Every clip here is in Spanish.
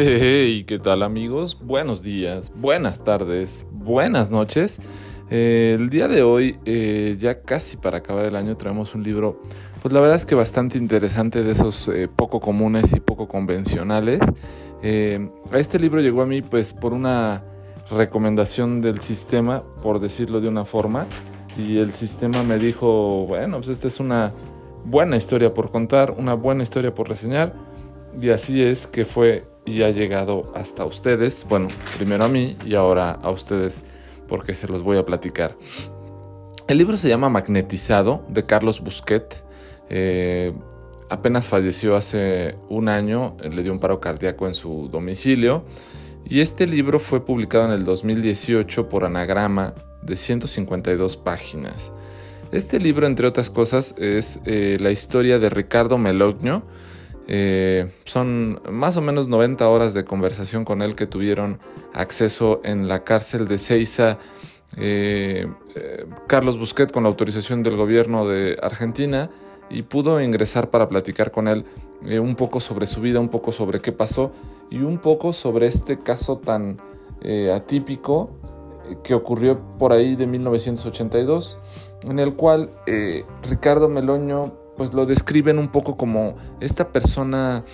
Hey, ¿qué tal amigos? Buenos días, buenas tardes, buenas noches. Eh, el día de hoy, eh, ya casi para acabar el año, traemos un libro, pues la verdad es que bastante interesante, de esos eh, poco comunes y poco convencionales. este libro llegó a mí pues por una recomendación del sistema, por decirlo de una forma, y el sistema me dijo, bueno, pues esta es una buena historia por contar, una buena historia por reseñar, y así es que fue y ha llegado hasta ustedes, bueno, primero a mí y ahora a ustedes porque se los voy a platicar. El libro se llama Magnetizado de Carlos Busquet. Eh, apenas falleció hace un año, le dio un paro cardíaco en su domicilio y este libro fue publicado en el 2018 por Anagrama de 152 páginas. Este libro, entre otras cosas, es eh, la historia de Ricardo Melogno, eh, son más o menos 90 horas de conversación con él que tuvieron acceso en la cárcel de Ceiza. Eh, eh, Carlos Busquet con la autorización del gobierno de Argentina y pudo ingresar para platicar con él un poco sobre su vida, un poco sobre qué pasó y un poco sobre este caso tan atípico que ocurrió por ahí de 1982, en el cual Ricardo Meloño pues lo describen un poco como esta persona,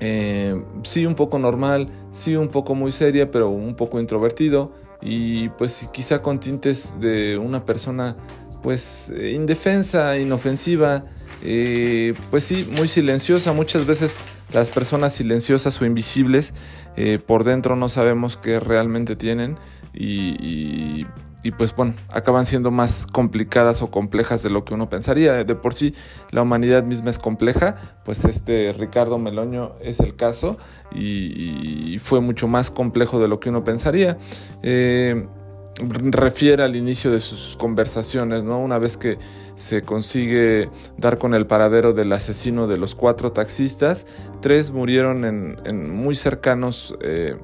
eh, sí un poco normal, sí un poco muy seria, pero un poco introvertido y pues quizá con tintes de una persona pues indefensa, inofensiva, eh, pues sí, muy silenciosa. Muchas veces las personas silenciosas o invisibles eh, por dentro no sabemos qué realmente tienen y, y pues bueno, acaban siendo más complicadas o complejas de lo que uno pensaría. De por sí la humanidad misma es compleja, pues este Ricardo Meloño es el caso y, fue mucho más complejo de lo que uno pensaría. Eh, refiere al inicio de sus conversaciones, ¿no? Una vez que se consigue dar con el paradero del asesino de los cuatro taxistas, tres murieron en, muy cercanos... Eh,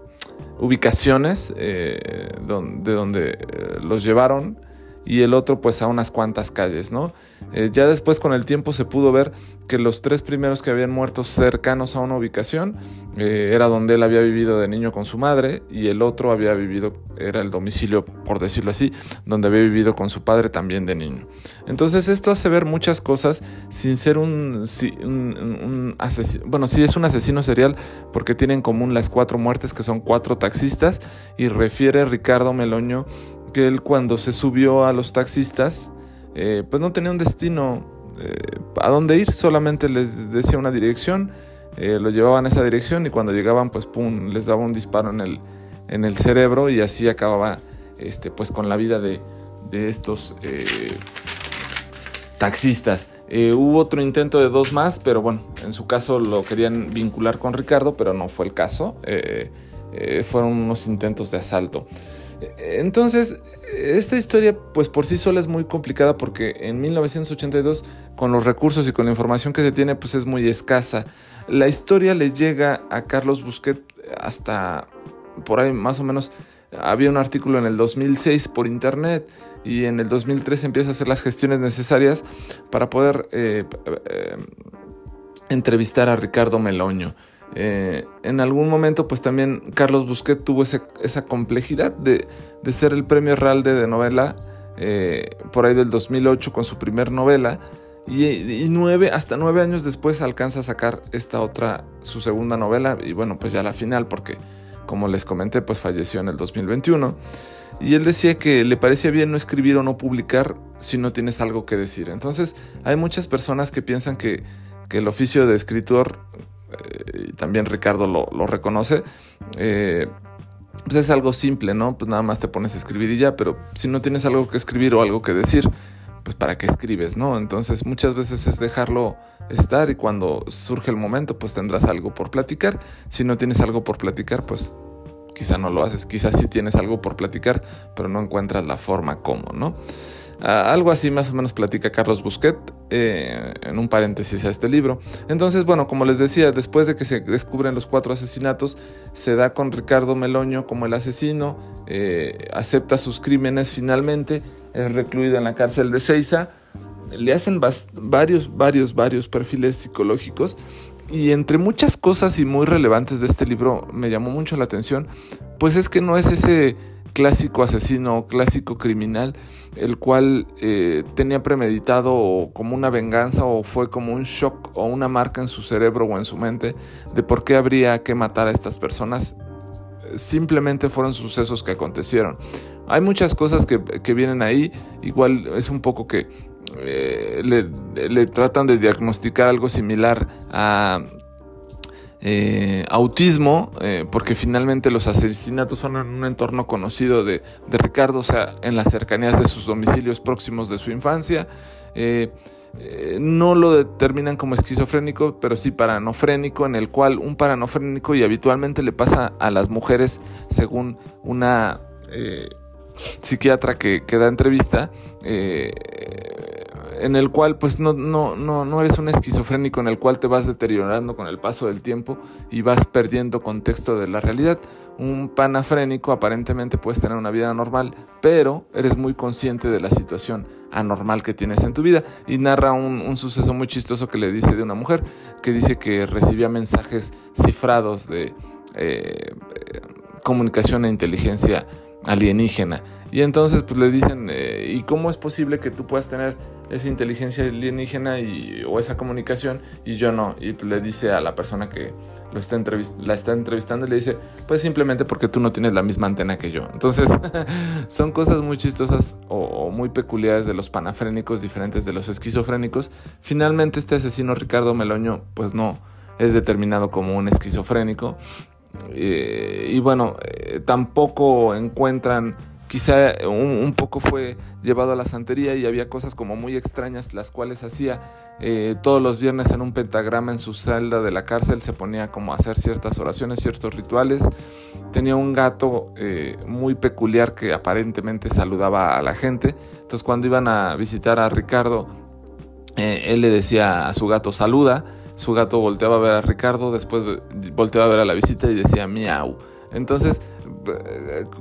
ubicaciones eh, de donde eh, los llevaron y el otro pues a unas cuantas calles, ¿no? Eh, ya después con el tiempo se pudo ver que los tres primeros que habían muerto cercanos a una ubicación eh, era donde él había vivido de niño con su madre y el otro había vivido, era el domicilio, por decirlo así, donde había vivido con su padre también de niño. Entonces esto hace ver muchas cosas sin ser un, un asesino, bueno, sí es un asesino serial porque tiene en común las cuatro muertes que son cuatro taxistas y refiere Ricardo Meloño que él cuando se subió a los taxistas, eh, pues no tenía un destino eh, a dónde ir, solamente les decía una dirección, eh, lo llevaban a esa dirección y cuando llegaban, pues pum, les daba un disparo en el, en el cerebro y así acababa este, pues con la vida de, de estos taxistas. hubo otro intento de dos más, pero bueno, en su caso lo querían vincular con Ricardo, pero no fue el caso. fueron unos intentos de asalto. Entonces, esta historia, pues por sí sola es muy complicada porque en 1982, con los recursos y con la información que se tiene, pues es muy escasa. La historia le llega a Carlos Busquet hasta por ahí más o menos. Había un artículo en el 2006 por internet y en el 2003 empieza a hacer las gestiones necesarias para poder eh, eh, entrevistar a Ricardo Meloño. Eh, en algún momento, pues también Carlos Busquet tuvo esa complejidad de, ser el premio Ralde de novela eh, por ahí del 2008 con su primer novela. Y, nueve, hasta nueve años después alcanza a sacar esta otra, su segunda novela, y bueno, pues ya la final, porque como les comenté, pues falleció en el 2021. Y él decía que le parecía bien no escribir o no publicar si no tienes algo que decir. Entonces, hay muchas personas que piensan que, que el oficio de escritor eh, y también Ricardo lo, reconoce, eh, pues es algo simple, ¿no? Pues nada más te pones a escribir y ya, pero si no tienes algo que escribir o algo que decir, pues para qué escribes, ¿no? Entonces muchas veces es dejarlo estar y cuando surge el momento, pues tendrás algo por platicar. Si no tienes algo por platicar, pues quizá no lo haces, quizás sí tienes algo por platicar, pero no encuentras la forma como, ¿no? Ah, algo así más o menos platica Carlos Busquet eh, en un paréntesis a este libro. Entonces, bueno, como les decía, después de que se descubren los cuatro asesinatos, se da con Ricardo Meloño como el asesino, eh, acepta sus crímenes finalmente, es recluido en la cárcel de Ceiza, le hacen varios, varios, varios perfiles psicológicos y entre muchas cosas y muy relevantes de este libro me llamó mucho la atención, pues es que no es ese clásico asesino clásico criminal, el cual eh, tenía premeditado como una venganza o fue como un shock o una marca en su cerebro o en su mente de por qué habría que matar a estas personas. Simplemente fueron sucesos que acontecieron. Hay muchas cosas que, vienen ahí, igual es un poco que eh, le tratan de diagnosticar algo similar a eh, autismo, eh, porque finalmente los asesinatos son en un entorno conocido de, Ricardo, o sea, en las cercanías de sus domicilios próximos de su infancia. Eh, no lo determinan como esquizofrénico, pero sí paranofrénico, en el cual un paranofrénico y habitualmente le pasa a las mujeres, según una psiquiatra que, que, da entrevista, en el cual pues no, no, no, no eres un esquizofrénico en el cual te vas deteriorando con el paso del tiempo y vas perdiendo contexto de la realidad. Un panafrénico aparentemente puedes tener una vida normal, pero eres muy consciente de la situación anormal que tienes en tu vida. Y narra un, suceso muy chistoso que le dice de una mujer, que dice que recibía mensajes cifrados de eh, comunicación e inteligencia alienígena. Y entonces pues le dicen, eh, ¿y cómo es posible que tú puedas tener esa inteligencia alienígena y, o esa comunicación y yo no? Y pues, le dice a la persona que lo está la está entrevistando le dice, pues simplemente porque tú no tienes la misma antena que yo. Entonces son cosas muy chistosas o, muy peculiares de los panafrénicos, diferentes de los esquizofrénicos. Finalmente este asesino Ricardo Meloño pues no es determinado como un esquizofrénico. Eh, y bueno, eh, tampoco encuentran quizá un, poco fue llevado a la santería y había cosas como muy extrañas las cuales hacía eh, todos los viernes en un pentagrama en su celda de la cárcel se ponía como a hacer ciertas oraciones, ciertos rituales. Tenía un gato eh, muy peculiar que aparentemente saludaba a la gente. Entonces cuando iban a visitar a Ricardo, eh, él le decía a su gato saluda. Su gato volteaba a ver a Ricardo, después volteaba a ver a la visita y decía miau. Entonces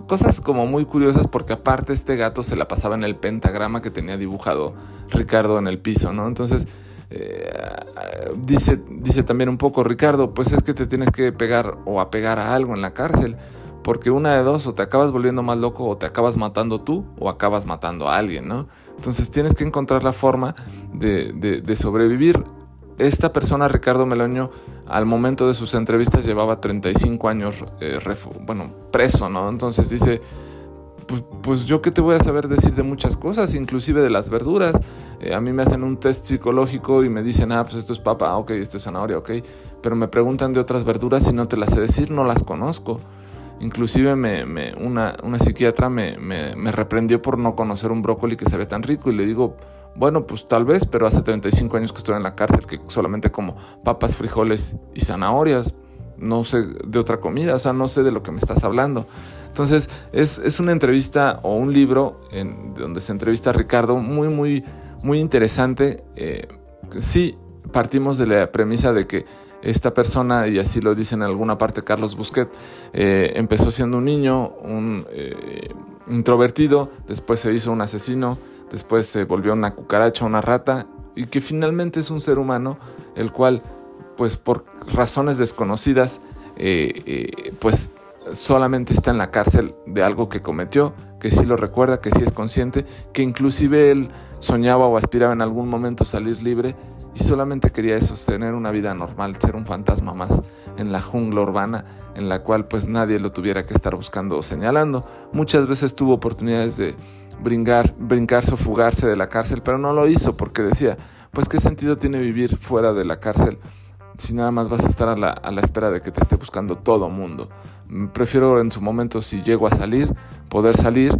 cosas como muy curiosas porque aparte este gato se la pasaba en el pentagrama que tenía dibujado Ricardo en el piso, ¿no? Entonces eh, dice, dice también un poco Ricardo, pues es que te tienes que pegar o apegar a algo en la cárcel, porque una de dos, o te acabas volviendo más loco o te acabas matando tú o acabas matando a alguien, ¿no? Entonces tienes que encontrar la forma de, de sobrevivir esta persona, Ricardo Meloño, al momento de sus entrevistas llevaba 35 años eh, bueno, preso, ¿no? Entonces dice, pues, yo qué te voy a saber decir de muchas cosas, inclusive de las verduras. Eh, a mí me hacen un test psicológico y me dicen, ah, pues esto es papa, ah, ok, esto es zanahoria, ok. Pero me preguntan de otras verduras y no te las sé decir, no las conozco. Inclusive me, una, una, psiquiatra me, me reprendió por no conocer un brócoli que se ve tan rico y le digo, bueno, pues tal vez, pero hace 35 años que estoy en la cárcel, que solamente como papas, frijoles y zanahorias. No sé de otra comida, o sea, no sé de lo que me estás hablando. Entonces, es, una entrevista o un libro en, donde se entrevista a Ricardo muy, muy, muy interesante. Eh, sí, partimos de la premisa de que esta persona, y así lo dice en alguna parte Carlos Busquet, eh, empezó siendo un niño, un eh, introvertido, después se hizo un asesino, después se volvió una cucaracha, una rata, y que finalmente es un ser humano, el cual, pues por razones desconocidas, eh, eh, pues solamente está en la cárcel de algo que cometió, que sí lo recuerda, que sí es consciente, que inclusive él soñaba o aspiraba en algún momento salir libre y solamente quería eso, tener una vida normal, ser un fantasma más en la jungla urbana en la cual pues nadie lo tuviera que estar buscando o señalando. Muchas veces tuvo oportunidades de brincar, brincarse o fugarse de la cárcel, pero no lo hizo porque decía, pues qué sentido tiene vivir fuera de la cárcel si nada más vas a estar a la, a la espera de que te esté buscando todo mundo. Mm, prefiero en su momento, si llego a salir, poder salir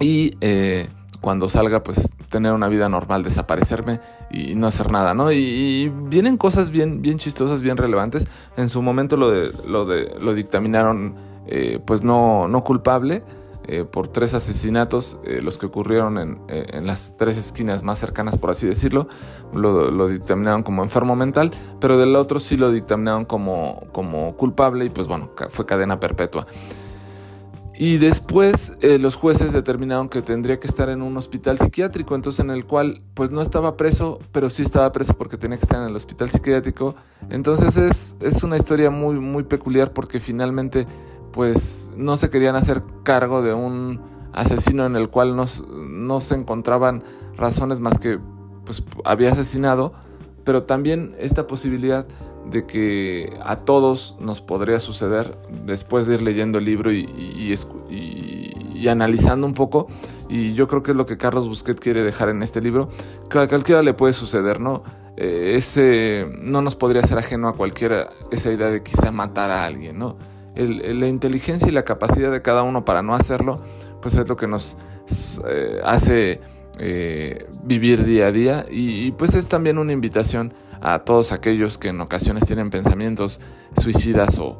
y eh, cuando salga, pues tener una vida normal, desaparecerme y no hacer nada, ¿no? Y, vienen cosas bien, bien chistosas, bien relevantes. En su momento lo, de, lo, de, lo dictaminaron, eh, pues no, no culpable eh, por tres asesinatos, eh, los que ocurrieron en, eh, en, las tres esquinas más cercanas, por así decirlo, lo, dictaminaron como enfermo mental, pero del otro sí lo dictaminaron como, como culpable y pues bueno, fue cadena perpetua. Y después los jueces determinaron que tendría que estar en un hospital psiquiátrico, entonces en el cual pues no estaba preso, pero sí estaba preso porque tenía que estar en el hospital psiquiátrico. Entonces es, es una historia muy, muy peculiar porque finalmente pues no se querían hacer cargo de un asesino en el cual no, no se encontraban razones más que pues había asesinado, pero también esta posibilidad de que a todos nos podría suceder después de ir leyendo el libro y, y, analizando un poco. Y yo creo que es lo que Carlos Busquet quiere dejar en este libro, que a cualquiera le puede suceder, ¿no? Eh, ese no nos podría ser ajeno a cualquiera esa idea de quizá matar a alguien, ¿no? La inteligencia y la capacidad de cada uno para no hacerlo, pues es lo que nos eh, hace eh, vivir día a día y, pues es también una invitación a todos aquellos que en ocasiones tienen pensamientos suicidas o,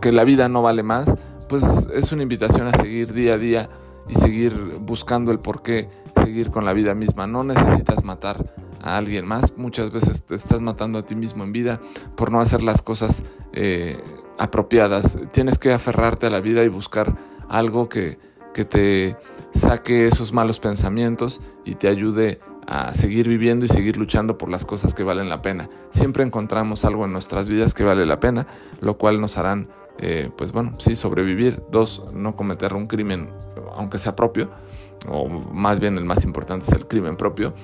que la vida no vale más, pues es una invitación a seguir día a día y seguir buscando el por qué seguir con la vida misma. No necesitas matar a alguien más, muchas veces te estás matando a ti mismo en vida por no hacer las cosas eh, apropiadas. Tienes que aferrarte a la vida y buscar algo que, que te saque esos malos pensamientos y te ayude a seguir viviendo y seguir luchando por las cosas que valen la pena. Siempre encontramos algo en nuestras vidas que vale la pena, lo cual nos harán, eh, pues bueno, sí, sobrevivir. Dos, no cometer un crimen, aunque sea propio, o más bien el más importante es el crimen propio,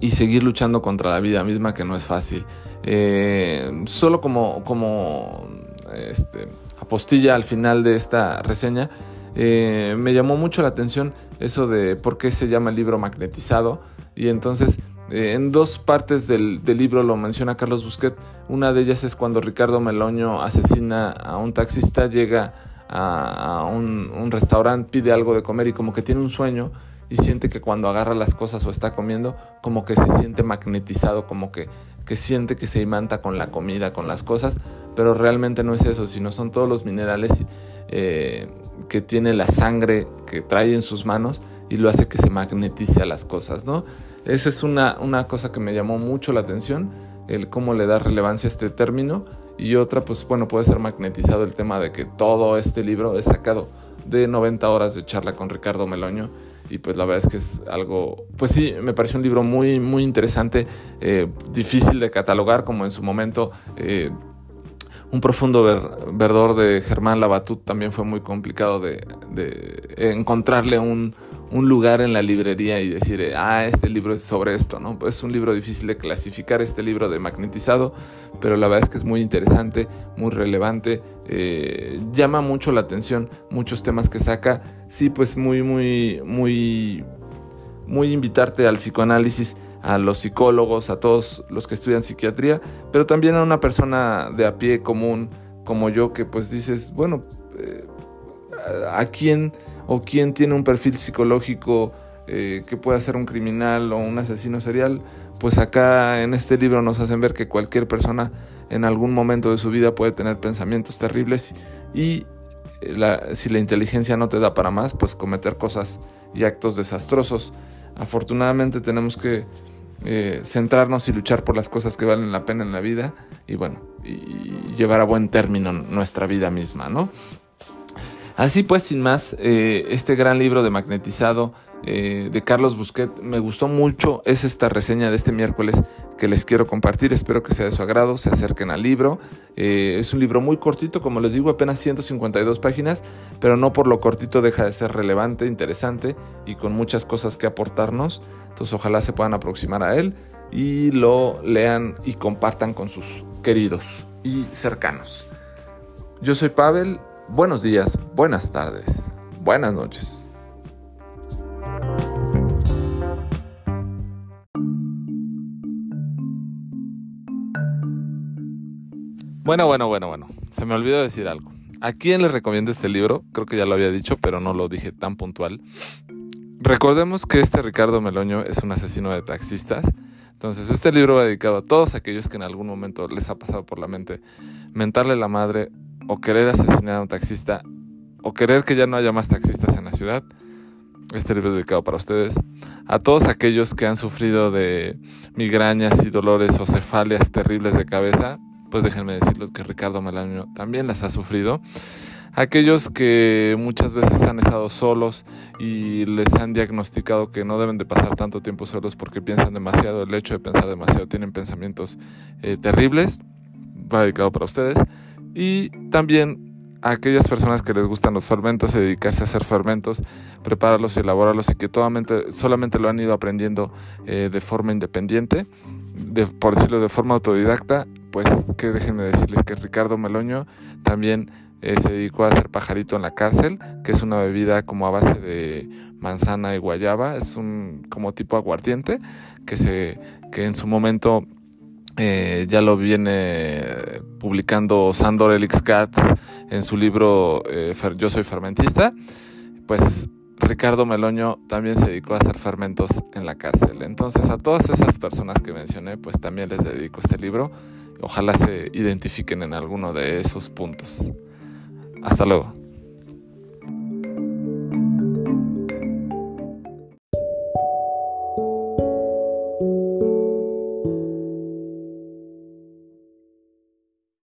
y seguir luchando contra la vida misma, que no es fácil. Eh, solo como, como este, apostilla al final de esta reseña, eh, me llamó mucho la atención eso de por qué se llama el libro magnetizado. Y entonces, eh, en dos partes del, libro lo menciona Carlos Busquet. Una de ellas es cuando Ricardo Meloño asesina a un taxista, llega a, un, un restaurante, pide algo de comer y como que tiene un sueño y siente que cuando agarra las cosas o está comiendo, como que se siente magnetizado, como que, que siente que se imanta con la comida, con las cosas, pero realmente no es eso, sino son todos los minerales eh, que tiene la sangre que trae en sus manos y lo hace que se magnetice a las cosas, ¿no? Esa es una, una cosa que me llamó mucho la atención, el cómo le da relevancia a este término y otra, pues bueno, puede ser magnetizado el tema de que todo este libro es sacado de 90 horas de charla con Ricardo Meloño y pues la verdad es que es algo, pues sí, me pareció un libro muy, muy interesante, eh, difícil de catalogar como en su momento. Eh, un profundo verdor de Germán Labatut también fue muy complicado de, encontrarle un, lugar en la librería y decir, ah, este libro es sobre esto, ¿no? Pues es un libro difícil de clasificar, este libro de magnetizado, pero la verdad es que es muy interesante, muy relevante, eh, llama mucho la atención, muchos temas que saca, sí, pues muy, muy, muy, muy invitarte al psicoanálisis a los psicólogos, a todos los que estudian psiquiatría, pero también a una persona de a pie común como yo que pues dices, bueno, eh, ¿a quién o quién tiene un perfil psicológico eh, que pueda ser un criminal o un asesino serial? Pues acá en este libro nos hacen ver que cualquier persona en algún momento de su vida puede tener pensamientos terribles y si la inteligencia no te da para más, pues cometer cosas y actos desastrosos. Afortunadamente tenemos que eh, centrarnos y luchar por las cosas que valen la pena en la vida y bueno, y llevar a buen término nuestra vida misma, ¿no? Así pues, sin más, eh, este gran libro de magnetizado eh, de Carlos Busquet. Me gustó mucho, es esta reseña de este miércoles que les quiero compartir. Espero que sea de su agrado, se acerquen al libro. Eh, es un libro muy cortito, como les digo, apenas 152 páginas, pero no por lo cortito deja de ser relevante, interesante y con muchas cosas que aportarnos. Entonces ojalá se puedan aproximar a él y lo lean y compartan con sus queridos y cercanos. Yo soy Pavel, buenos días, buenas tardes, buenas noches. Bueno, bueno, bueno, bueno. Se me olvidó decir algo. ¿A quién le recomiendo este libro? Creo que ya lo había dicho, pero no lo dije tan puntual. Recordemos que este Ricardo Meloño es un asesino de taxistas. Entonces, este libro va dedicado a todos aquellos que en algún momento les ha pasado por la mente mentarle la madre o querer asesinar a un taxista o querer que ya no haya más taxistas en la ciudad. Este libro es dedicado para ustedes. A todos aquellos que han sufrido de migrañas y dolores o cefalias terribles de cabeza, pues déjenme decirles que Ricardo Meloño también las ha sufrido. Aquellos que muchas veces han estado solos y les han diagnosticado que no deben de pasar tanto tiempo solos porque piensan demasiado, el hecho de pensar demasiado, tienen pensamientos eh, terribles, va dedicado para ustedes. Y también a aquellas personas que les gustan los fermentos, dedicarse a hacer fermentos, prepararlos y elaborarlos y que solamente lo han ido aprendiendo eh, de forma independiente, de, por decirlo de forma autodidacta, pues que déjenme decirles que Ricardo Meloño también eh, se dedicó a hacer pajarito en la cárcel, que es una bebida como a base de manzana y guayaba, es un como tipo aguardiente que se que en su momento eh, ya lo viene publicando Sandor Elix Katz en su libro eh, Yo soy fermentista, pues Ricardo Meloño también se dedicó a hacer fermentos en la cárcel. Entonces a todas esas personas que mencioné, pues también les dedico este libro. Ojalá se identifiquen en alguno de esos puntos. Hasta luego.